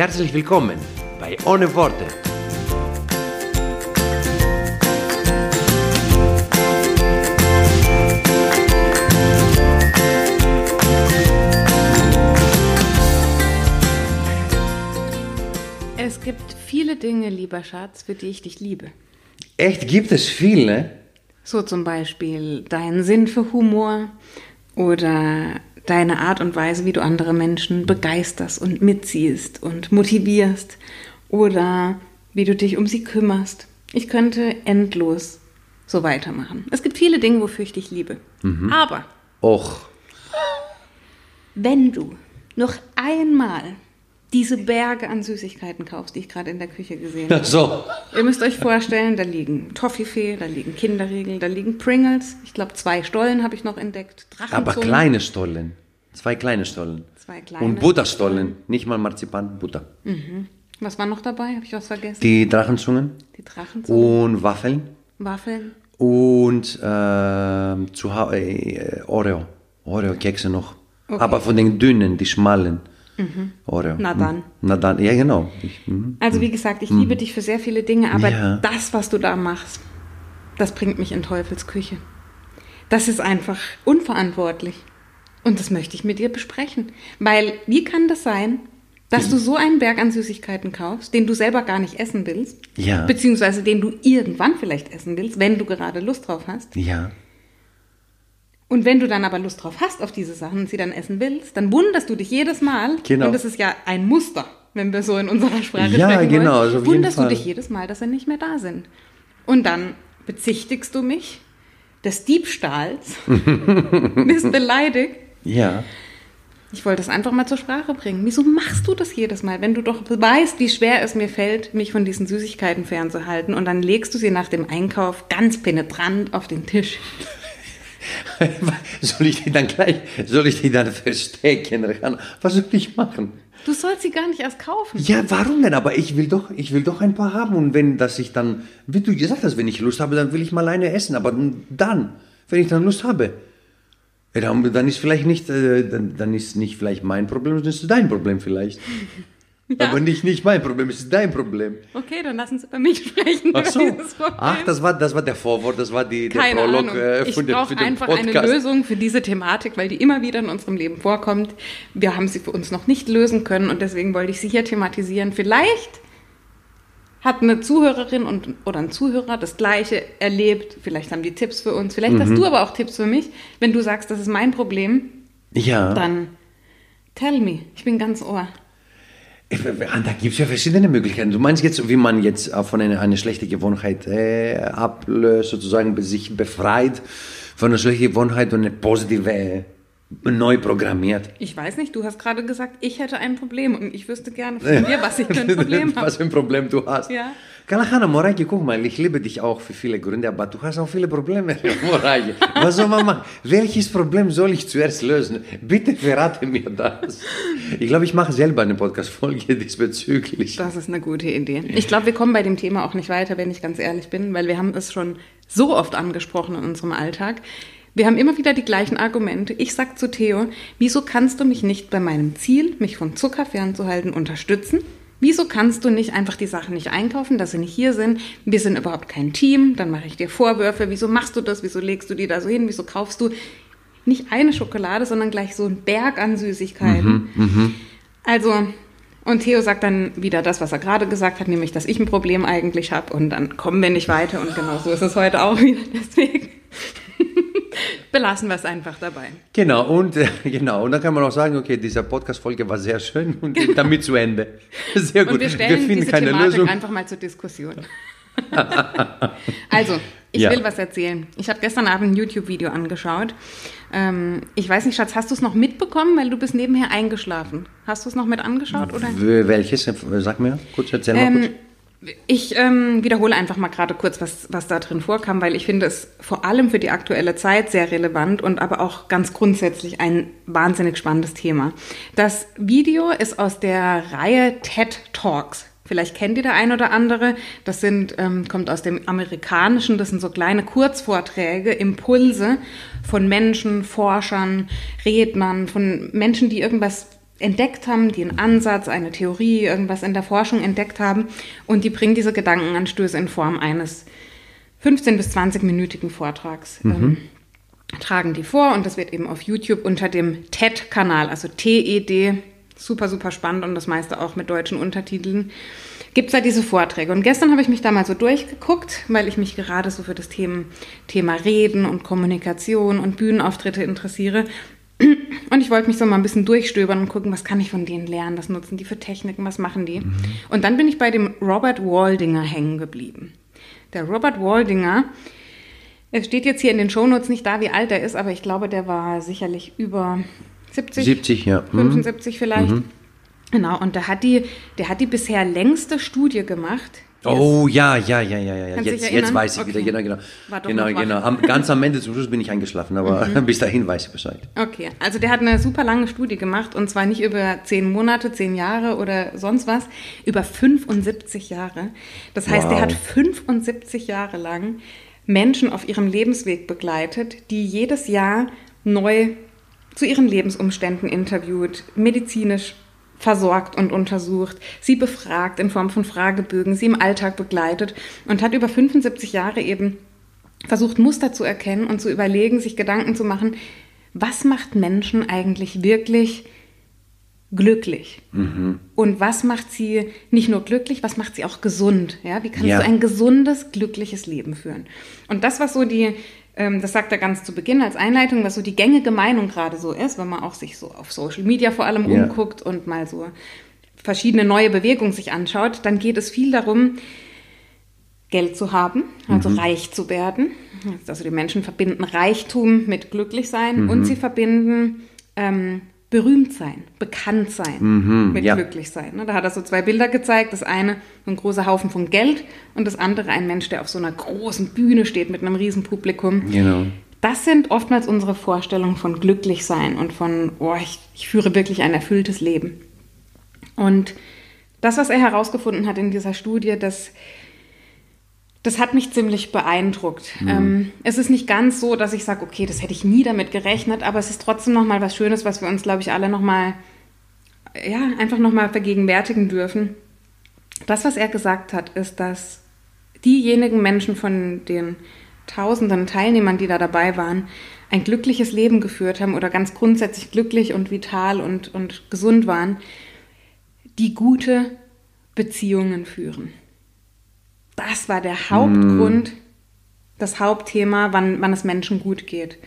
Herzlich willkommen bei Ohne Worte. Es gibt viele Dinge, lieber Schatz, für die ich dich liebe. Echt gibt es viel, ne? So zum Beispiel deinen Sinn für Humor oder deine Art und Weise, wie du andere Menschen begeisterst und mitziehst und motivierst oder wie du dich um sie kümmerst. Ich könnte endlos so weitermachen. Es gibt viele Dinge, wofür ich dich liebe. Aber Och. wenn du noch einmal diese Berge an Süßigkeiten kaufst, die ich gerade in der Küche gesehen habe, So. Ihr müsst euch vorstellen, da liegen Toffifee, da liegen Kinderriegel, da liegen Pringles. Ich glaube, zwei Stollen habe ich noch entdeckt. Aber kleine Stollen. Zwei kleine Stollen. Zwei kleine. Und Butterstollen. Nicht mal Marzipan, Butter. Was war noch dabei? Habe ich was vergessen? Die Drachenzungen Die Drachenzungen, und Waffeln Waffeln. und ähm, zu Hau- äh, Oreo. Oreo-Kekse noch. Okay. Aber von den dünnen, die schmalen. Oreo. Na dann. Mhm. Na dann, ja genau. Ich, mhm. Also wie gesagt, ich liebe dich für sehr viele Dinge, aber Ja. das, was du da machst, das bringt mich in Teufels Küche. Das ist einfach unverantwortlich. Und das möchte ich mit dir besprechen. Weil, wie kann das sein, dass du so einen Berg an Süßigkeiten kaufst, den du selber gar nicht essen willst, Ja. beziehungsweise den du irgendwann vielleicht essen willst, wenn du gerade Lust drauf hast. Ja. Und wenn du dann aber Lust drauf hast auf diese Sachen und sie dann essen willst, dann wunderst du dich jedes Mal. Genau. Und das ist ja ein Muster, wenn wir so in unserer Sprache Ja, sprechen genau, wollen. also wunderst du dich jedes Mal, dass sie nicht mehr da sind. Und dann bezichtigst du mich des Diebstahls, bist beleidigt. Ja. Ich wollte das einfach mal zur Sprache bringen. Wieso machst du das jedes Mal, wenn du doch weißt, wie schwer es mir fällt, mich von diesen Süßigkeiten fernzuhalten und dann legst du sie nach dem Einkauf ganz penetrant auf den Tisch. soll ich die dann gleich, soll ich die dann verstecken? Was soll ich machen? Du sollst sie gar nicht erst kaufen. Ja, warum denn? Aber ich will doch, ich will doch ein paar haben. Und wenn, dass ich dann, wie du gesagt hast, wenn ich Lust habe, dann will ich mal eine essen. Aber dann, wenn ich dann Lust habe, dann, dann ist vielleicht nicht, äh, dann, dann ist nicht vielleicht mein Problem, sondern ist dein Problem vielleicht. Aber nicht, nicht mein Problem, es ist dein Problem. Okay, dann lassen Sie über mich sprechen. Ach so. Ach, das war, das war der Vorwort, das war die, der Keine Prolog äh, ich für den, für den einfach Podcast. eine Lösung für diese Thematik, weil die immer wieder in unserem Leben vorkommt. Wir haben sie für uns noch nicht lösen können und deswegen wollte ich sie hier thematisieren. Vielleicht hat eine Zuhörerin und, oder ein Zuhörer das Gleiche erlebt. Vielleicht haben die Tipps für uns. Vielleicht Mhm. hast du aber auch Tipps für mich. Wenn du sagst, das ist mein Problem, Ja. dann tell me. Ich bin ganz ohr. Da gibt es ja verschiedene Möglichkeiten. Du meinst jetzt, wie man jetzt auch von einer eine schlechte Gewohnheit äh, ablöst, sozusagen sich befreit von einer schlechten Gewohnheit und eine positive äh, neu programmiert. Ich weiß nicht, du hast gerade gesagt, ich hätte ein Problem und ich wüsste gerne von dir, was ich für ein Problem habe. Was für ein Problem du hast. Ja. Kalahana, Moraiki, guck mal, ich liebe dich auch für viele Gründe, aber du hast auch viele Probleme, Moraiki. Was soll man machen? Welches Problem soll ich zuerst lösen? Bitte verrate mir das. Ich glaube, ich mache selber eine Podcast-Folge diesbezüglich. Das ist eine gute Idee. Ich glaube, wir kommen bei dem Thema auch nicht weiter, wenn ich ganz ehrlich bin, weil wir haben es schon so oft angesprochen in unserem Alltag. Wir haben immer wieder die gleichen Argumente. Ich sag zu Theo, wieso kannst du mich nicht bei meinem Ziel, mich von Zucker fernzuhalten, unterstützen? Wieso kannst du nicht einfach die Sachen nicht einkaufen, dass sie nicht hier sind? Wir sind überhaupt kein Team. Dann mache ich dir Vorwürfe. Wieso machst du das? Wieso legst du die da so hin? Wieso kaufst du nicht eine Schokolade, sondern gleich so einen Berg an Süßigkeiten? Also, und Theo sagt dann wieder das, was er gerade gesagt hat, nämlich, dass ich ein Problem eigentlich habe und dann kommen wir nicht weiter und genau so ist es heute auch wieder. Deswegen belassen wir es einfach dabei. Genau, und äh, genau, und dann kann man auch sagen, okay, diese Podcast-Folge war sehr schön und damit zu Ende. Sehr gut. Und wir stellen finden diese keine Thematik Lösung. einfach mal zur Diskussion. also, ich Ja. will was erzählen. Ich habe gestern Abend ein YouTube-Video angeschaut. Ähm, ich weiß nicht, Schatz, hast du es noch mitbekommen? Weil du bist nebenher eingeschlafen. Hast du es noch mit angeschaut? Oder? Welches? Sag mir kurz, erzähl mal kurz. Ich ähm, wiederhole einfach mal gerade kurz, was, was da drin vorkam, weil ich finde es vor allem für die aktuelle Zeit sehr relevant und aber auch ganz grundsätzlich ein wahnsinnig spannendes Thema. Das Video ist aus der Reihe TED Talks. Vielleicht kennt ihr der ein oder andere. Das sind, ähm, kommt aus dem Amerikanischen, das sind so kleine Kurzvorträge, Impulse von Menschen, Forschern, Rednern, von Menschen, die irgendwas entdeckt haben, die einen Ansatz, eine Theorie, irgendwas in der Forschung entdeckt haben und die bringen diese Gedankenanstöße in Form eines 15 bis 20-minütigen Vortrags. Ähm, tragen die vor und das wird eben auf YouTube unter dem TED-Kanal, also TED, super, super spannend und das meiste auch mit deutschen Untertiteln, gibt es da diese Vorträge. Und gestern habe ich mich da mal so durchgeguckt, weil ich mich gerade so für das Thema, Thema Reden und Kommunikation und Bühnenauftritte interessiere. Und ich wollte mich so mal ein bisschen durchstöbern und gucken, was kann ich von denen lernen, was nutzen die für Techniken, was machen die. Und dann bin ich bei dem Robert Waldinger hängen geblieben. Der Robert Waldinger, es steht jetzt hier in den Shownotes nicht da, wie alt er ist, aber ich glaube, der war sicherlich über 70, 70, ja. Mhm. 75 vielleicht. Genau, und der hat die, der hat die bisher längste Studie gemacht. Oh ja, ja, ja, ja, ja. Kannst Jetzt, jetzt weiß ich Okay. wieder, genau, genau. War doch Genau, genau. Am, ganz am Ende zum Schluss bin ich eingeschlafen, aber bis dahin weiß ich Bescheid. Okay, also der hat eine super lange Studie gemacht und zwar nicht über zehn Monate, zehn Jahre oder sonst was, über 75 Jahre. Das heißt, Wow. der hat 75 Jahre lang Menschen auf ihrem Lebensweg begleitet, die jedes Jahr neu zu ihren Lebensumständen interviewt, medizinisch versorgt und untersucht, sie befragt in Form von Fragebögen, sie im Alltag begleitet und hat über 75 Jahre eben versucht, Muster zu erkennen und zu überlegen, sich Gedanken zu machen, was macht Menschen eigentlich wirklich glücklich? Und was macht sie nicht nur glücklich, was macht sie auch gesund? Ja, wie kannst Ja. du ein gesundes, glückliches Leben führen? Und das, was so die, das sagt er ganz zu Beginn als Einleitung, was so die gängige Meinung gerade so ist, wenn man auch sich so auf Social Media vor allem Ja. umguckt und mal so verschiedene neue Bewegungen sich anschaut, dann geht es viel darum, Geld zu haben, also reich zu werden. Also die Menschen verbinden Reichtum mit Glücklichsein und sie verbinden ähm, berühmt sein, bekannt sein mit ja. glücklich sein. Ne, Da hat er so zwei Bilder gezeigt. Das eine ein großer Haufen von Geld und das andere ein Mensch, der auf so einer großen Bühne steht mit einem riesen Publikum. Genau. Das sind oftmals unsere Vorstellungen von glücklich sein und von, oh, ich, ich führe wirklich ein erfülltes Leben. Und das, was er herausgefunden hat in dieser Studie, das, das hat mich ziemlich beeindruckt. Ähm, es ist nicht ganz so, dass ich sage, okay, das hätte ich nie damit gerechnet, aber es ist trotzdem nochmal was Schönes, was wir uns, glaube ich, alle nochmal, ja, einfach nochmal vergegenwärtigen dürfen. Das, was er gesagt hat, ist, dass diejenigen Menschen von den tausenden Teilnehmern, die da dabei waren, ein glückliches Leben geführt haben oder ganz grundsätzlich glücklich und vital und, und gesund waren, die gute Beziehungen führen. Das war der Hauptgrund, das Hauptthema, wann, wann es Menschen gut geht.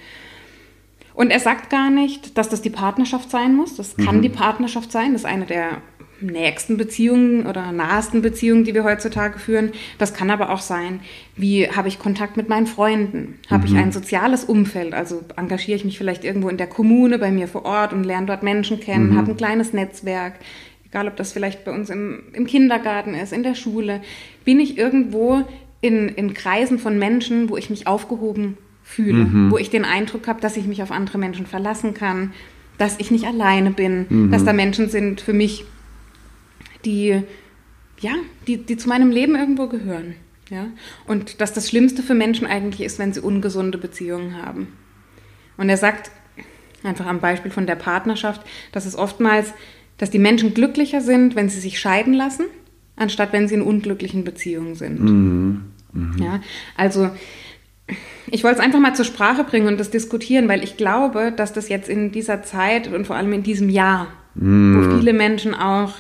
Und er sagt gar nicht, dass das die Partnerschaft sein muss. Das kann die Partnerschaft sein. Das ist eine der nächsten Beziehungen oder nahesten Beziehungen, die wir heutzutage führen. Das kann aber auch sein, wie habe ich Kontakt mit meinen Freunden? Habe ich ein soziales Umfeld? Also engagiere ich mich vielleicht irgendwo in der Kommune bei mir vor Ort und lerne dort Menschen kennen, habe ein kleines Netzwerk. Egal, ob das vielleicht bei uns im, im Kindergarten ist, in der Schule. Bin ich irgendwo in, in Kreisen von Menschen, wo ich mich aufgehoben fühle, wo ich den Eindruck habe, dass ich mich auf andere Menschen verlassen kann, dass ich nicht alleine bin, dass da Menschen sind für mich, die, ja, die, die zu meinem Leben irgendwo gehören. Ja? Und dass das Schlimmste für Menschen eigentlich ist, wenn sie ungesunde Beziehungen haben. Und er sagt, einfach am Beispiel von der Partnerschaft, dass es oftmals, dass die Menschen glücklicher sind, wenn sie sich scheiden lassen, anstatt wenn sie in unglücklichen Beziehungen sind. Ja, also ich wollte es einfach mal zur Sprache bringen und das diskutieren, weil ich glaube, dass das jetzt in dieser Zeit und vor allem in diesem Jahr, wo viele Menschen auch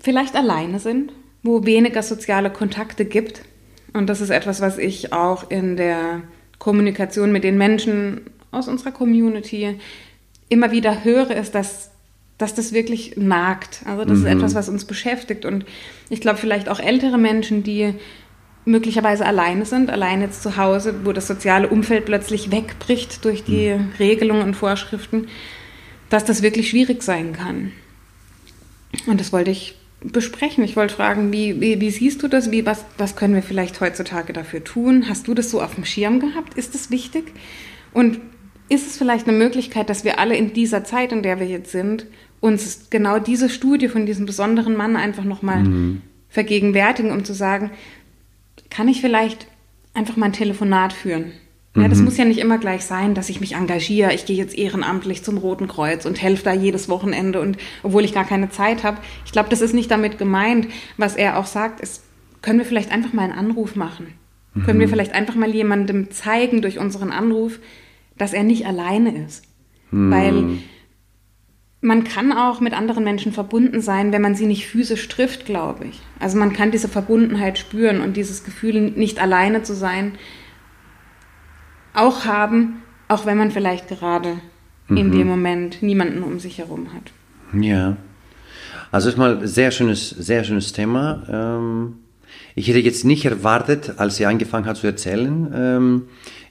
vielleicht alleine sind, wo weniger soziale Kontakte gibt. Und das ist etwas, was ich auch in der Kommunikation mit den Menschen aus unserer Community immer wieder höre, ist, dass, dass das wirklich nagt. Also das ist etwas, was uns beschäftigt. Und ich glaube, vielleicht auch ältere Menschen, die möglicherweise alleine sind, alleine jetzt zu Hause, wo das soziale Umfeld plötzlich wegbricht durch die mhm. Regelungen und Vorschriften, dass das wirklich schwierig sein kann. Und das wollte ich besprechen. Ich wollte fragen, wie, wie, wie siehst du das? Wie, was, was können wir vielleicht heutzutage dafür tun? Hast du das so auf dem Schirm gehabt? Ist das wichtig? Und ist es vielleicht eine Möglichkeit, dass wir alle in dieser Zeit, in der wir jetzt sind, uns genau diese Studie von diesem besonderen Mann einfach nochmal mhm. vergegenwärtigen, um zu sagen, kann ich vielleicht einfach mal ein Telefonat führen? Ja, das mhm. muss ja nicht immer gleich sein, dass ich mich engagiere. Ich gehe jetzt ehrenamtlich zum Roten Kreuz und helfe da jedes Wochenende und obwohl ich gar keine Zeit habe. Ich glaube, das ist nicht damit gemeint. Was er auch sagt, ist, können wir vielleicht einfach mal einen Anruf machen? Mhm. Können wir mhm. vielleicht einfach mal jemandem zeigen durch unseren Anruf, dass er nicht alleine ist? Mhm. Weil man kann auch mit anderen Menschen verbunden sein, wenn man sie nicht physisch trifft, glaube ich. Also man kann diese Verbundenheit spüren und dieses Gefühl, nicht alleine zu sein, auch haben, auch wenn man vielleicht gerade mhm. in dem Moment niemanden um sich herum hat. Ja. Also erstmal sehr schönes, sehr schönes Thema. Ähm, ich hätte jetzt nicht erwartet, als sie angefangen hat zu erzählen ähm,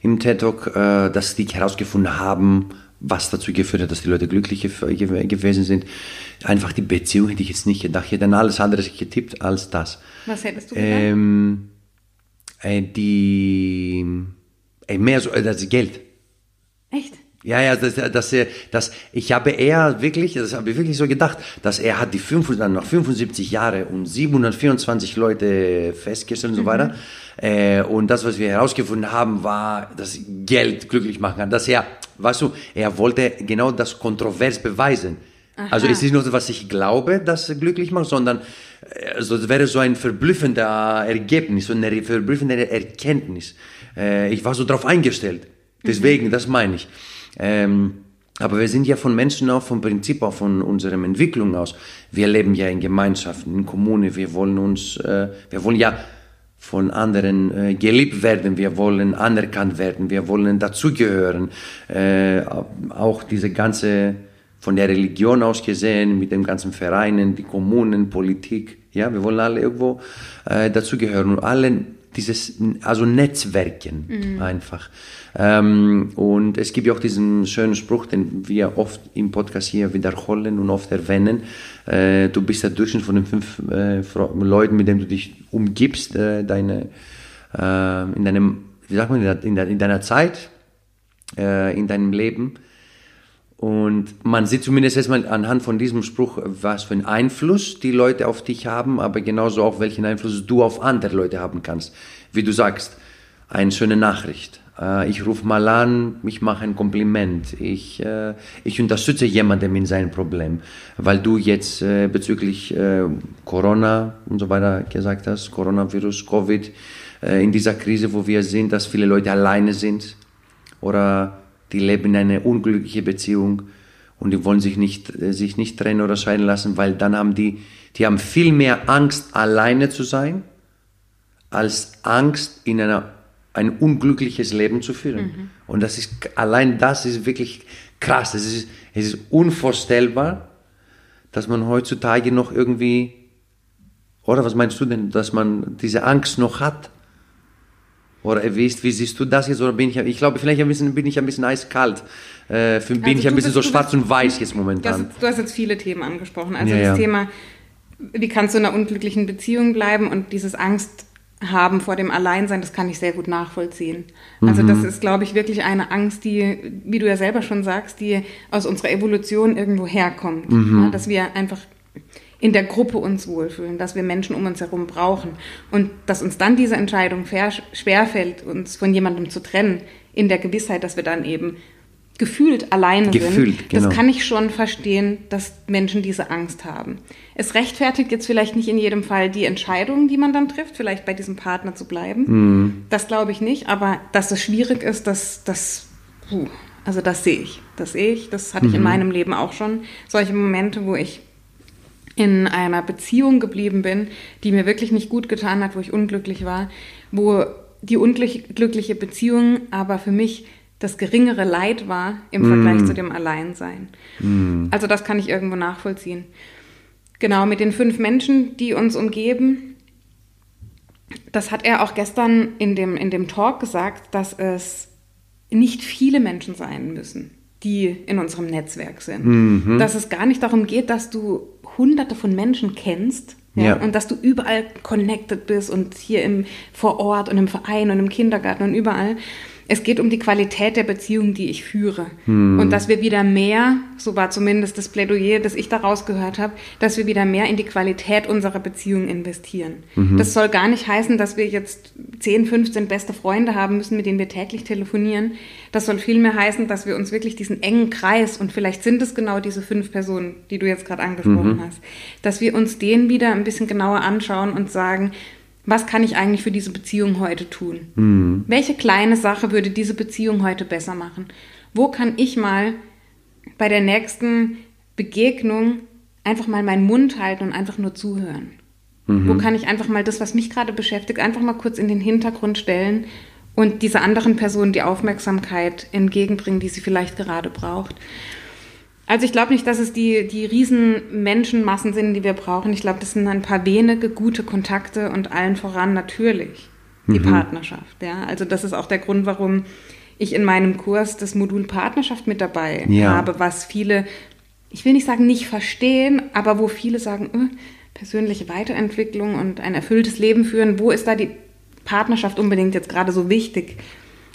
im TED Talk, äh, dass die herausgefunden haben, was dazu geführt hat, dass die Leute glücklich gewesen sind. Einfach die Beziehung hätte ich jetzt nicht gedacht. Ich hätte dann alles andere getippt als das. Was hättest du gedacht? Ähm, äh, die Ey, mehr so, äh, das Geld. Echt? Ja, ja, das, das, das, ich habe eher wirklich, das habe ich wirklich so gedacht, dass er hat die 5, dann noch 75 Jahre und 724 Leute festgestellt und so mhm. weiter. Äh, und das, was wir herausgefunden haben, war, dass Geld glücklich machen kann. Dass er, weißt du, er wollte genau das kontrovers beweisen. Aha. Also es ist nicht nur, was ich glaube, dass glücklich macht, sondern also es wäre so ein verblüffender Ergebnis, so eine verblüffende Erkenntnis. Äh, ich war so darauf eingestellt. Deswegen, mhm. das meine ich. Ähm, aber wir sind ja von Menschen auch vom Prinzip auch von unserer Entwicklung aus. Wir leben ja in Gemeinschaften, in Kommunen. Wir wollen uns, äh, wir wollen ja von anderen äh, geliebt werden. Wir wollen anerkannt werden. Wir wollen dazugehören. Äh, auch diese ganze von der Religion aus gesehen, mit den ganzen Vereinen, die Kommunen, Politik. Ja, wir wollen alle irgendwo äh, dazugehören und alle dieses, also Netzwerken mhm. einfach. Ähm, und es gibt ja auch diesen schönen Spruch, den wir oft im Podcast hier wiederholen und oft erwähnen. Äh, du bist der Durchschnitt von den fünf äh, Leuten, mit denen du dich umgibst, äh, deine, äh, in deinem, wie sagt man, in, der, in deiner Zeit, äh, in deinem Leben. Und man sieht zumindest erstmal anhand von diesem Spruch, was für einen Einfluss die Leute auf dich haben, aber genauso auch welchen Einfluss du auf andere Leute haben kannst. Wie du sagst, eine schöne Nachricht. Äh, ich rufe mal an, ich mache ein Kompliment, ich, äh, ich unterstütze jemanden in seinem Problem, weil du jetzt äh, bezüglich Corona und so weiter gesagt hast, Coronavirus, Covid, in dieser Krise, wo wir sehen, dass viele Leute alleine sind oder die leben in einer unglücklichen Beziehung und die wollen sich nicht, sich nicht trennen oder scheiden lassen, weil dann haben die, die haben viel mehr Angst, alleine zu sein, als Angst, in einer, ein unglückliches Leben zu führen. Mhm. Und das ist, allein das ist wirklich krass. Es ist, es ist unvorstellbar, dass man heutzutage noch irgendwie, oder was meinst du denn, dass man diese Angst noch hat? Oder erwischt, wie siehst du das jetzt? Oder bin ich, ich glaube, vielleicht ein bisschen, bin ich ein bisschen eiskalt. Äh, bin also ich ein bisschen bist, so schwarz bist, und weiß jetzt momentan. du hast jetzt viele Themen angesprochen. Also ja, das ja. Thema, wie kannst du in einer unglücklichen Beziehung bleiben und dieses Angst haben vor dem Alleinsein, das kann ich sehr gut nachvollziehen. Also mhm. das ist, glaube ich, wirklich eine Angst, die, wie du ja selber schon sagst, die aus unserer Evolution irgendwo herkommt. Mhm. Ja, dass wir einfach in der Gruppe uns wohlfühlen, dass wir Menschen um uns herum brauchen und dass uns dann diese Entscheidung schwerfällt, uns von jemandem zu trennen, in der Gewissheit, dass wir dann eben gefühlt alleine gefühlt, sind. Genau. Das kann ich schon verstehen, dass Menschen diese Angst haben. Es rechtfertigt jetzt vielleicht nicht in jedem Fall die Entscheidung, die man dann trifft, vielleicht bei diesem Partner zu bleiben. Mhm. Das glaube ich nicht, aber dass es schwierig ist, das, das, puh, also das sehe ich. Das sehe ich. Das hatte mhm. ich in mhm. meinem Leben auch schon. Solche Momente, wo ich in einer Beziehung geblieben bin, die mir wirklich nicht gut getan hat, wo ich unglücklich war, wo die unglückliche Beziehung aber für mich das geringere Leid war im Vergleich mm. zu dem Alleinsein. Mm. Also das kann ich irgendwo nachvollziehen. Genau, mit den fünf Menschen, die uns umgeben, das hat er auch gestern in dem, in dem Talk gesagt, dass es nicht viele Menschen sein müssen, die in unserem Netzwerk sind. Mhm. Dass es gar nicht darum geht, dass du hunderte von Menschen kennst, ja, ja. Und dass du überall connected bist und hier im, vor Ort und im Verein und im Kindergarten und überall, es geht um die Qualität der Beziehung, die ich führe. Hm. Und dass wir wieder mehr, so war zumindest das Plädoyer, das ich daraus gehört habe, dass wir wieder mehr in die Qualität unserer Beziehung investieren. Mhm. Das soll gar nicht heißen, dass wir jetzt 10, 15 beste Freunde haben müssen, mit denen wir täglich telefonieren. Das soll vielmehr heißen, dass wir uns wirklich diesen engen Kreis, und vielleicht sind es genau diese fünf Personen, die du jetzt gerade angesprochen mhm. hast, dass wir uns den wieder ein bisschen genauer anschauen und sagen, was kann ich eigentlich für diese Beziehung heute tun? Mhm. Welche kleine Sache würde diese Beziehung heute besser machen? Wo kann ich mal bei der nächsten Begegnung einfach mal meinen Mund halten und einfach nur zuhören? Mhm. Wo kann ich einfach mal das, was mich gerade beschäftigt, einfach mal kurz in den Hintergrund stellen und dieser anderen Person die Aufmerksamkeit entgegenbringen, die sie vielleicht gerade braucht? Also ich glaube nicht, dass es die, die riesen Menschenmassen sind, die wir brauchen. Ich glaube, das sind ein paar wenige gute Kontakte und allen voran natürlich die mhm. Partnerschaft. Ja? Also das ist auch der Grund, warum ich in meinem Kurs das Modul Partnerschaft mit dabei ja. habe, was viele, ich will nicht sagen nicht verstehen, aber wo viele sagen, äh, persönliche Weiterentwicklung und ein erfülltes Leben führen, wo ist da die Partnerschaft unbedingt jetzt gerade so wichtig?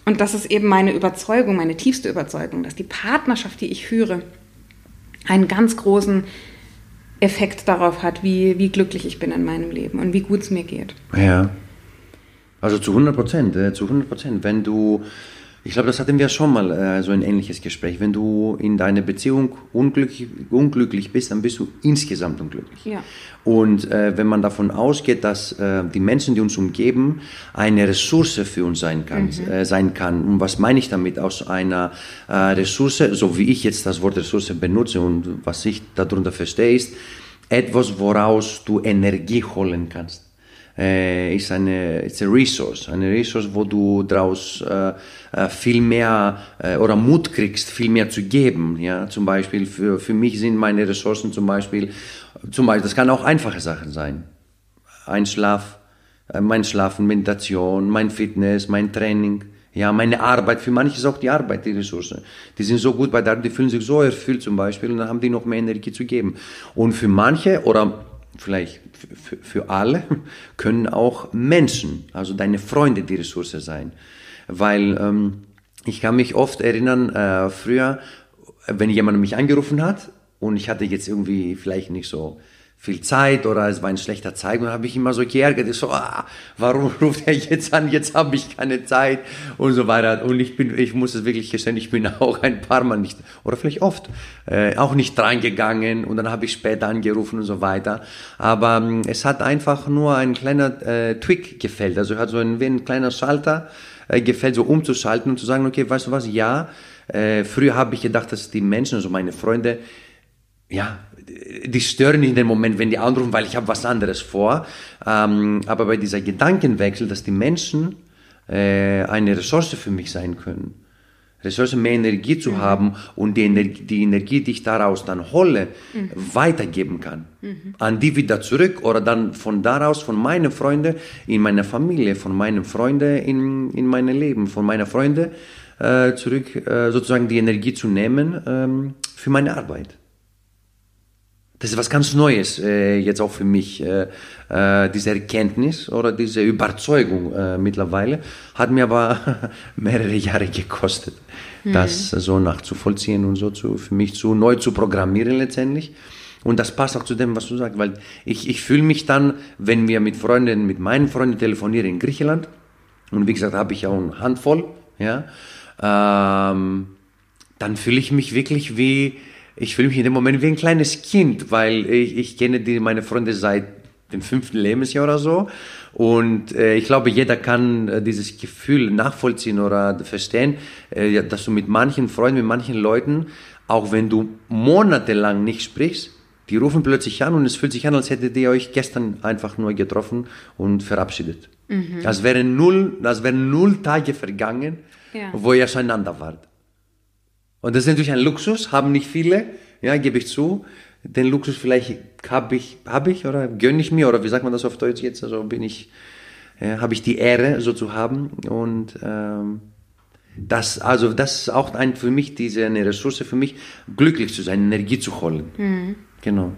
Und das ist eben meine Überzeugung, meine tiefste Überzeugung, dass die Partnerschaft, die ich führe, einen ganz großen Effekt darauf hat, wie, wie glücklich ich bin in meinem Leben und wie gut es mir geht. Ja. Also zu 100 Prozent, äh, zu 100 Prozent. Wenn du ich glaube, das hatten wir schon mal äh, so ein ähnliches Gespräch. Wenn du in deiner Beziehung unglücklich, unglücklich bist, dann bist du insgesamt unglücklich. Ja. Und äh, wenn man davon ausgeht, dass äh, die Menschen, die uns umgeben, eine Ressource für uns sein kann, mhm. äh, sein kann. Und was meine ich damit? Aus einer äh, Ressource, so wie ich jetzt das Wort Ressource benutze und was ich darunter verstehe, ist etwas, woraus du Energie holen kannst äh, ist eine it's a resource, eine Resource, wo du daraus äh, äh, viel mehr äh, oder Mut kriegst, viel mehr zu geben. Ja, zum Beispiel für, für mich sind meine Ressourcen zum Beispiel, zum Beispiel, das kann auch einfache Sachen sein. Ein Schlaf, mein Schlafen, Meditation, mein Fitness, mein Training. Ja, meine Arbeit, für manche ist auch die Arbeit die Ressource. Die sind so gut bei der Arbeit, die fühlen sich so erfüllt zum Beispiel und dann haben die noch mehr Energie zu geben. Und für manche oder vielleicht für, für alle, können auch Menschen, also deine Freunde die Ressource sein. Weil ähm, ich kann mich oft erinnern, äh, früher, wenn jemand mich angerufen hat und ich hatte jetzt irgendwie vielleicht nicht so viel Zeit oder es war ein schlechter Zeit und habe ich immer so geärgert, so, ah, warum ruft er jetzt an, jetzt habe ich keine Zeit. Und so weiter. Und ich bin, ich muss es wirklich gestehen, ich bin auch ein paar Mal nicht, oder vielleicht oft, äh, auch nicht reingegangen. Und dann habe ich später angerufen und so weiter. Aber ähm, es hat einfach nur ein kleiner äh, Tweak gefällt, also hat so ein, wie ein kleiner Schalter äh, gefällt, so umzuschalten und zu sagen, okay, weißt du was, ja, äh, früher habe ich gedacht, dass die Menschen, also meine Freunde, ja, die stören in dem Moment, wenn die anrufen, weil ich habe was anderes vor. Ähm, aber bei dieser Gedankenwechsel, dass die Menschen äh, eine Ressource für mich sein können, Ressource mehr Energie zu mhm. haben und die Energie, die Energie, die ich daraus dann hole, mhm. weitergeben kann. Mhm. An die wieder zurück oder dann von daraus, von meinen Freunden in meine Familie, von meinen Freunden in, in mein Leben, von meinen Freunden äh, zurück äh, sozusagen die Energie zu nehmen ähm, für meine Arbeit. Das ist was ganz Neues äh, jetzt auch für mich. Äh, äh, diese Erkenntnis oder diese Überzeugung äh, mittlerweile hat mir aber mehrere Jahre gekostet, mhm. das so nachzuvollziehen und so zu, für mich zu neu zu programmieren letztendlich. Und das passt auch zu dem, was du sagst, weil ich, ich fühle mich dann, wenn wir mit Freunden, mit meinen Freunden telefonieren in Griechenland, und wie gesagt, habe ich auch eine Handvoll, ja, ähm, dann fühle ich mich wirklich wie, ich fühle mich in dem Moment wie ein kleines Kind, weil ich, ich kenne die, meine Freunde seit dem fünften Lebensjahr oder so. Und äh, ich glaube, jeder kann äh, dieses Gefühl nachvollziehen oder verstehen, äh, dass du mit manchen Freunden, mit manchen Leuten, auch wenn du monatelang nicht sprichst, die rufen plötzlich an und es fühlt sich an, als hättet ihr euch gestern einfach nur getroffen und verabschiedet. Mhm. Als wären null, als wären null Tage vergangen, ja. wo ihr auseinander wart. Und das ist natürlich ein Luxus, haben nicht viele, ja, gebe ich zu. Den Luxus vielleicht habe ich, habe ich oder gönne ich mir, oder wie sagt man das auf Deutsch jetzt? Also bin ich, äh, habe ich die Ehre, so zu haben. Und ähm, das, also das ist auch ein, für mich diese eine Ressource für mich, glücklich zu sein, Energie zu holen. Mhm. Genau.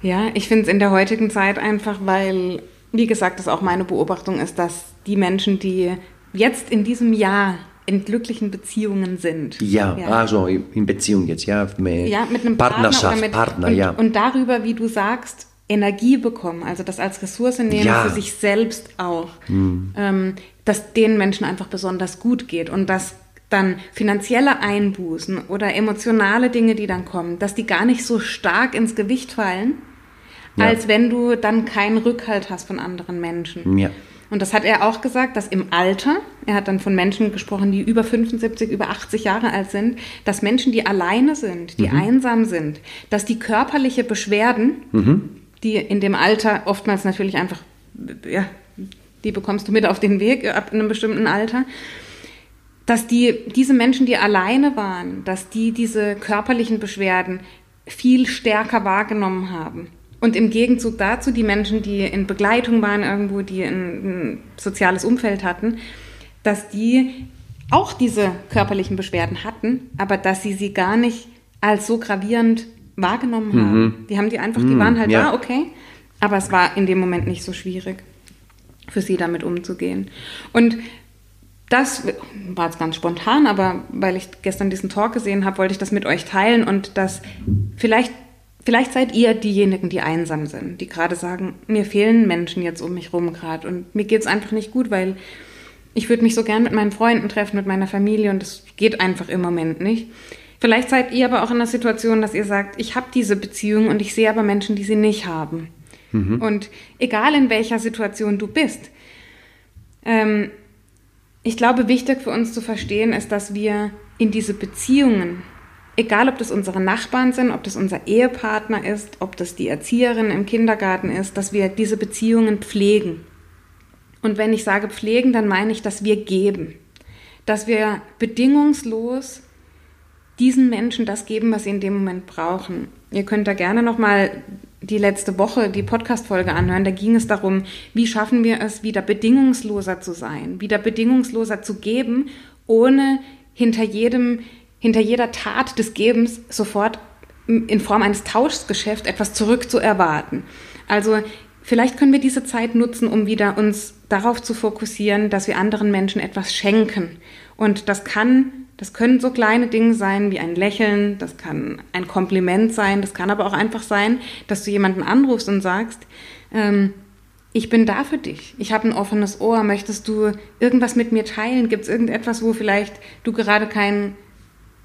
Ja, ich finde es in der heutigen Zeit einfach, weil, wie gesagt, das auch meine Beobachtung ist, dass die Menschen, die jetzt in diesem Jahr in glücklichen Beziehungen sind. Ja, ja. also in Beziehung jetzt, ja. Mit ja, mit einem Partnerschaft, Partner, mit, Partner und, ja. Und darüber, wie du sagst, Energie bekommen, also das als Ressource nehmen ja. für sich selbst auch, hm. ähm, dass den Menschen einfach besonders gut geht und dass dann finanzielle Einbußen oder emotionale Dinge, die dann kommen, dass die gar nicht so stark ins Gewicht fallen, ja. als wenn du dann keinen Rückhalt hast von anderen Menschen. Ja. Und das hat er auch gesagt, dass im Alter, er hat dann von Menschen gesprochen, die über 75, über 80 Jahre alt sind, dass Menschen, die alleine sind, die mhm. einsam sind, dass die körperliche Beschwerden, mhm. die in dem Alter oftmals natürlich einfach, ja, die bekommst du mit auf den Weg ab einem bestimmten Alter, dass die, diese Menschen, die alleine waren, dass die diese körperlichen Beschwerden viel stärker wahrgenommen haben. Und im Gegenzug dazu die Menschen, die in Begleitung waren irgendwo, die ein, ein soziales Umfeld hatten, dass die auch diese körperlichen Beschwerden hatten, aber dass sie sie gar nicht als so gravierend wahrgenommen mhm. haben. Die haben die einfach, die mhm, waren halt ja. da, okay, aber es war in dem Moment nicht so schwierig für sie damit umzugehen. Und das war jetzt ganz spontan, aber weil ich gestern diesen Talk gesehen habe, wollte ich das mit euch teilen und das vielleicht Vielleicht seid ihr diejenigen, die einsam sind, die gerade sagen, mir fehlen Menschen jetzt um mich rum gerade und mir geht es einfach nicht gut, weil ich würde mich so gern mit meinen Freunden treffen, mit meiner Familie und das geht einfach im Moment nicht. Vielleicht seid ihr aber auch in der Situation, dass ihr sagt, ich habe diese Beziehung und ich sehe aber Menschen, die sie nicht haben. Mhm. Und egal in welcher Situation du bist, ähm, ich glaube, wichtig für uns zu verstehen ist, dass wir in diese Beziehungen egal ob das unsere Nachbarn sind, ob das unser Ehepartner ist, ob das die Erzieherin im Kindergarten ist, dass wir diese Beziehungen pflegen. Und wenn ich sage pflegen, dann meine ich, dass wir geben, dass wir bedingungslos diesen Menschen das geben, was sie in dem Moment brauchen. Ihr könnt da gerne noch mal die letzte Woche die Podcast-Folge anhören. Da ging es darum, wie schaffen wir es, wieder bedingungsloser zu sein, wieder bedingungsloser zu geben, ohne hinter jedem hinter jeder Tat des Gebens sofort in Form eines Tauschgeschäfts etwas zurückzuerwarten. Also vielleicht können wir diese Zeit nutzen, um wieder uns darauf zu fokussieren, dass wir anderen Menschen etwas schenken. Und das kann, das können so kleine Dinge sein wie ein Lächeln, das kann ein Kompliment sein, das kann aber auch einfach sein, dass du jemanden anrufst und sagst, ähm, ich bin da für dich. Ich habe ein offenes Ohr. Möchtest du irgendwas mit mir teilen? Gibt es irgendetwas, wo vielleicht du gerade keinen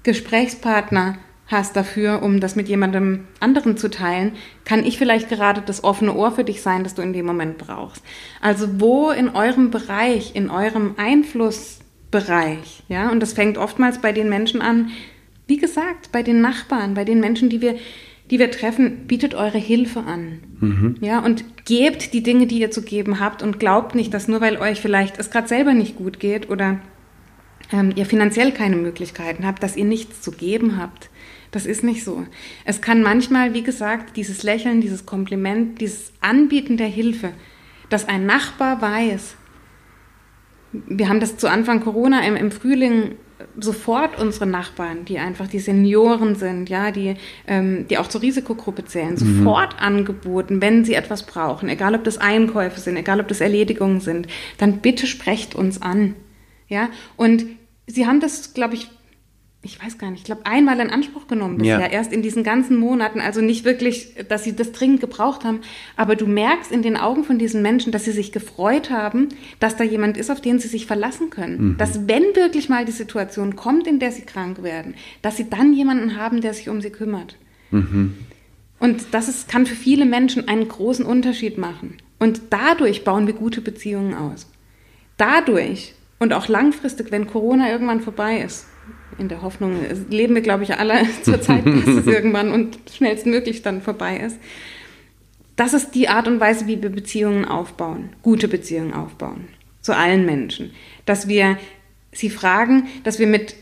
Gesprächspartner hast dafür, um das mit jemandem anderen zu teilen, kann ich vielleicht gerade das offene Ohr für dich sein, das du in dem Moment brauchst. Also wo in eurem Bereich, in eurem Einflussbereich, ja, und das fängt oftmals bei den Menschen an, wie gesagt, bei den Nachbarn, bei den Menschen, die wir, die wir treffen, bietet eure Hilfe an. Mhm. Ja, und gebt die Dinge, die ihr zu geben habt und glaubt nicht, dass nur weil euch vielleicht es gerade selber nicht gut geht oder ähm, ihr finanziell keine Möglichkeiten habt, dass ihr nichts zu geben habt. Das ist nicht so. Es kann manchmal, wie gesagt, dieses Lächeln, dieses Kompliment, dieses Anbieten der Hilfe, dass ein Nachbar weiß, wir haben das zu Anfang Corona im, im Frühling sofort unsere Nachbarn, die einfach die Senioren sind, ja, die, ähm, die auch zur Risikogruppe zählen, mhm. sofort angeboten, wenn sie etwas brauchen, egal ob das Einkäufe sind, egal ob das Erledigungen sind, dann bitte sprecht uns an. Ja, und sie haben das, glaube ich, ich weiß gar nicht, ich glaube, einmal in Anspruch genommen bisher, ja. erst in diesen ganzen Monaten. Also nicht wirklich, dass sie das dringend gebraucht haben, aber du merkst in den Augen von diesen Menschen, dass sie sich gefreut haben, dass da jemand ist, auf den sie sich verlassen können. Mhm. Dass wenn wirklich mal die Situation kommt, in der sie krank werden, dass sie dann jemanden haben, der sich um sie kümmert. Mhm. Und das ist, kann für viele Menschen einen großen Unterschied machen. Und dadurch bauen wir gute Beziehungen aus. Dadurch und auch langfristig, wenn Corona irgendwann vorbei ist, in der Hoffnung, leben wir, glaube ich, alle zur Zeit, dass es irgendwann und schnellstmöglich dann vorbei ist. Das ist die Art und Weise, wie wir Beziehungen aufbauen, gute Beziehungen aufbauen, zu allen Menschen. Dass wir sie fragen, dass wir mit,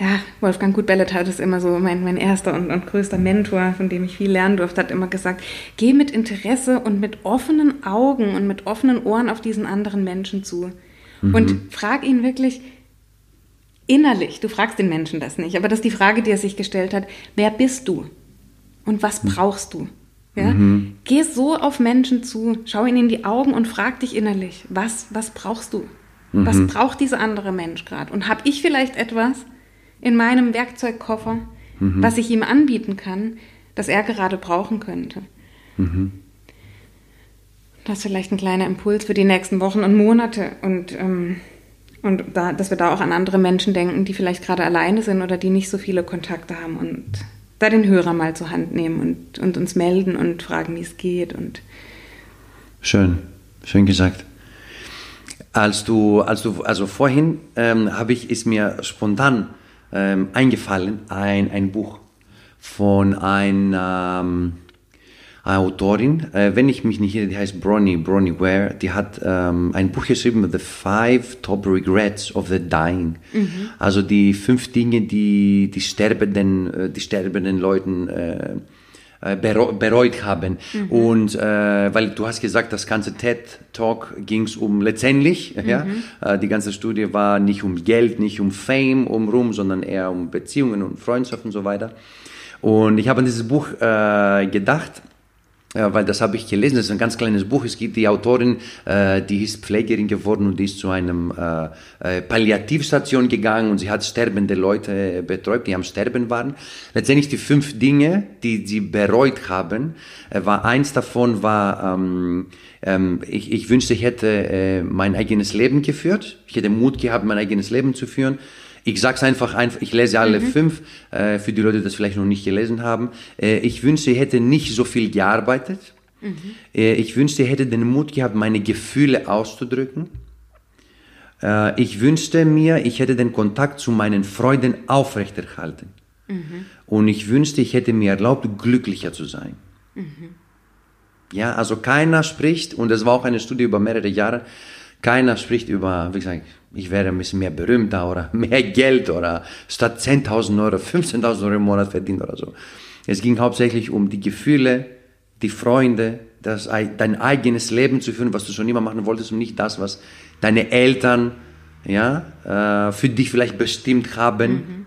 ja, Wolfgang Gutbellet hat es immer so, mein, mein erster und, und größter Mentor, von dem ich viel lernen durfte, hat immer gesagt, geh mit Interesse und mit offenen Augen und mit offenen Ohren auf diesen anderen Menschen zu. Mhm. Und frag ihn wirklich innerlich, du fragst den Menschen das nicht, aber das ist die Frage, die er sich gestellt hat, wer bist du und was mhm. brauchst du? Ja? Mhm. Geh so auf Menschen zu, schau ihnen in die Augen und frag dich innerlich, was, was brauchst du? Was mhm. braucht dieser andere Mensch gerade? Und habe ich vielleicht etwas, in meinem Werkzeugkoffer, mhm. was ich ihm anbieten kann, das er gerade brauchen könnte. Mhm. Das ist vielleicht ein kleiner Impuls für die nächsten Wochen und Monate und, ähm, und da, dass wir da auch an andere Menschen denken, die vielleicht gerade alleine sind oder die nicht so viele Kontakte haben und da den Hörer mal zur Hand nehmen und, und uns melden und fragen, wie es geht. Und schön, schön gesagt. Als du, als du, also vorhin ähm, habe ich, ist mir spontan ähm, eingefallen, ein, ein Buch von einer ähm, Autorin, äh, wenn ich mich nicht irre, die heißt Bronnie, Bronnie Ware, die hat ähm, ein Buch geschrieben, The Five Top Regrets of the Dying. Mhm. Also die fünf Dinge, die die sterbenden, äh, die sterbenden Leuten äh, äh, bereut haben. Mhm. Und äh, weil du hast gesagt, das ganze TED Talk ging es um letztendlich, mhm. ja, äh, die ganze Studie war nicht um Geld, nicht um Fame, um Ruhm, sondern eher um Beziehungen und Freundschaft und so weiter. Und ich habe an dieses Buch äh, gedacht ja, weil das habe ich gelesen, das ist ein ganz kleines Buch. Es gibt die Autorin, äh, die ist Pflegerin geworden und die ist zu einem äh, äh, Palliativstation gegangen und sie hat sterbende Leute betreut, die am Sterben waren. Letztendlich die fünf Dinge, die sie bereut haben, äh, war eins davon war, ähm, ähm, ich, ich wünschte, ich hätte äh, mein eigenes Leben geführt. Ich hätte Mut gehabt, mein eigenes Leben zu führen. Ich sag's einfach, einfach ich lese alle mhm. fünf, äh, für die Leute, die das vielleicht noch nicht gelesen haben. Äh, ich wünschte, ich hätte nicht so viel gearbeitet. Mhm. Äh, ich wünschte, ich hätte den Mut gehabt, meine Gefühle auszudrücken. Äh, ich wünschte mir, ich hätte den Kontakt zu meinen Freunden aufrechterhalten. Mhm. Und ich wünschte, ich hätte mir erlaubt, glücklicher zu sein. Mhm. Ja, also keiner spricht, und das war auch eine Studie über mehrere Jahre, keiner spricht über, wie gesagt, ich wäre ein bisschen mehr berühmter oder mehr Geld oder statt 10.000 Euro 15.000 Euro im Monat verdient oder so. Es ging hauptsächlich um die Gefühle, die Freunde, das, dein eigenes Leben zu führen, was du schon immer machen wolltest und nicht das, was deine Eltern ja, äh, für dich vielleicht bestimmt haben. Mhm.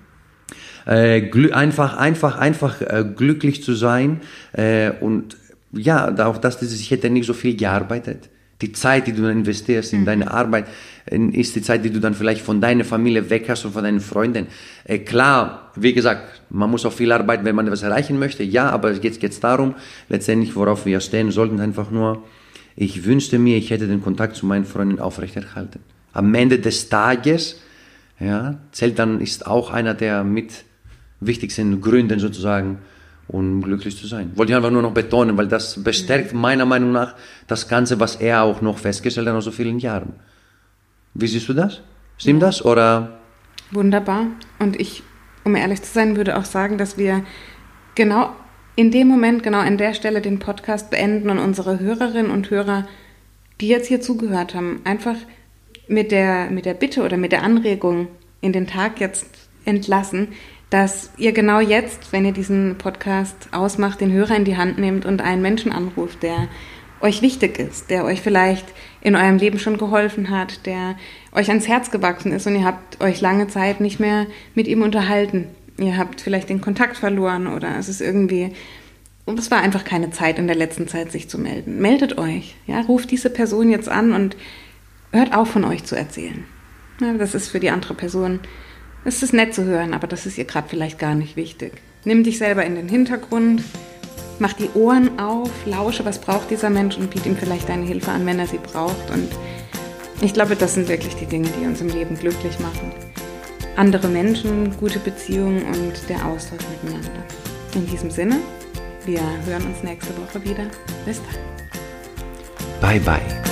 Äh, einfach, einfach, einfach äh, glücklich zu sein äh, und ja, auch das, ich hätte nicht so viel gearbeitet die Zeit, die du investierst in mhm. deine Arbeit, ist die Zeit, die du dann vielleicht von deiner Familie weg hast und von deinen Freunden. Äh, klar, wie gesagt, man muss auch viel arbeiten, wenn man etwas erreichen möchte. Ja, aber jetzt geht es darum, letztendlich, worauf wir stehen sollten, einfach nur, ich wünschte mir, ich hätte den Kontakt zu meinen Freunden aufrechterhalten. Am Ende des Tages, ja, zählt dann, ist auch einer der mit wichtigsten Gründen sozusagen, um glücklich zu sein. Wollte ich einfach nur noch betonen, weil das bestärkt meiner Meinung nach das Ganze, was er auch noch festgestellt hat nach so vielen Jahren. Wie siehst du das? Stimmt das oder? Wunderbar. Und ich, um ehrlich zu sein, würde auch sagen, dass wir genau in dem Moment, genau an der Stelle den Podcast beenden und unsere Hörerinnen und Hörer, die jetzt hier zugehört haben, einfach mit der, mit der Bitte oder mit der Anregung in den Tag jetzt entlassen, dass ihr genau jetzt, wenn ihr diesen Podcast ausmacht, den Hörer in die Hand nehmt und einen Menschen anruft, der euch wichtig ist, der euch vielleicht in eurem Leben schon geholfen hat, der euch ans Herz gewachsen ist und ihr habt euch lange Zeit nicht mehr mit ihm unterhalten. Ihr habt vielleicht den Kontakt verloren oder es ist irgendwie, es war einfach keine Zeit in der letzten Zeit, sich zu melden. Meldet euch, ja, ruft diese Person jetzt an und hört auf von euch zu erzählen. Ja, das ist für die andere Person es ist nett zu hören, aber das ist ihr gerade vielleicht gar nicht wichtig. Nimm dich selber in den Hintergrund, mach die Ohren auf, lausche, was braucht dieser Mensch und biete ihm vielleicht deine Hilfe an, wenn er sie braucht. Und ich glaube, das sind wirklich die Dinge, die uns im Leben glücklich machen. Andere Menschen, gute Beziehungen und der Austausch miteinander. In diesem Sinne, wir hören uns nächste Woche wieder. Bis dann. Bye bye.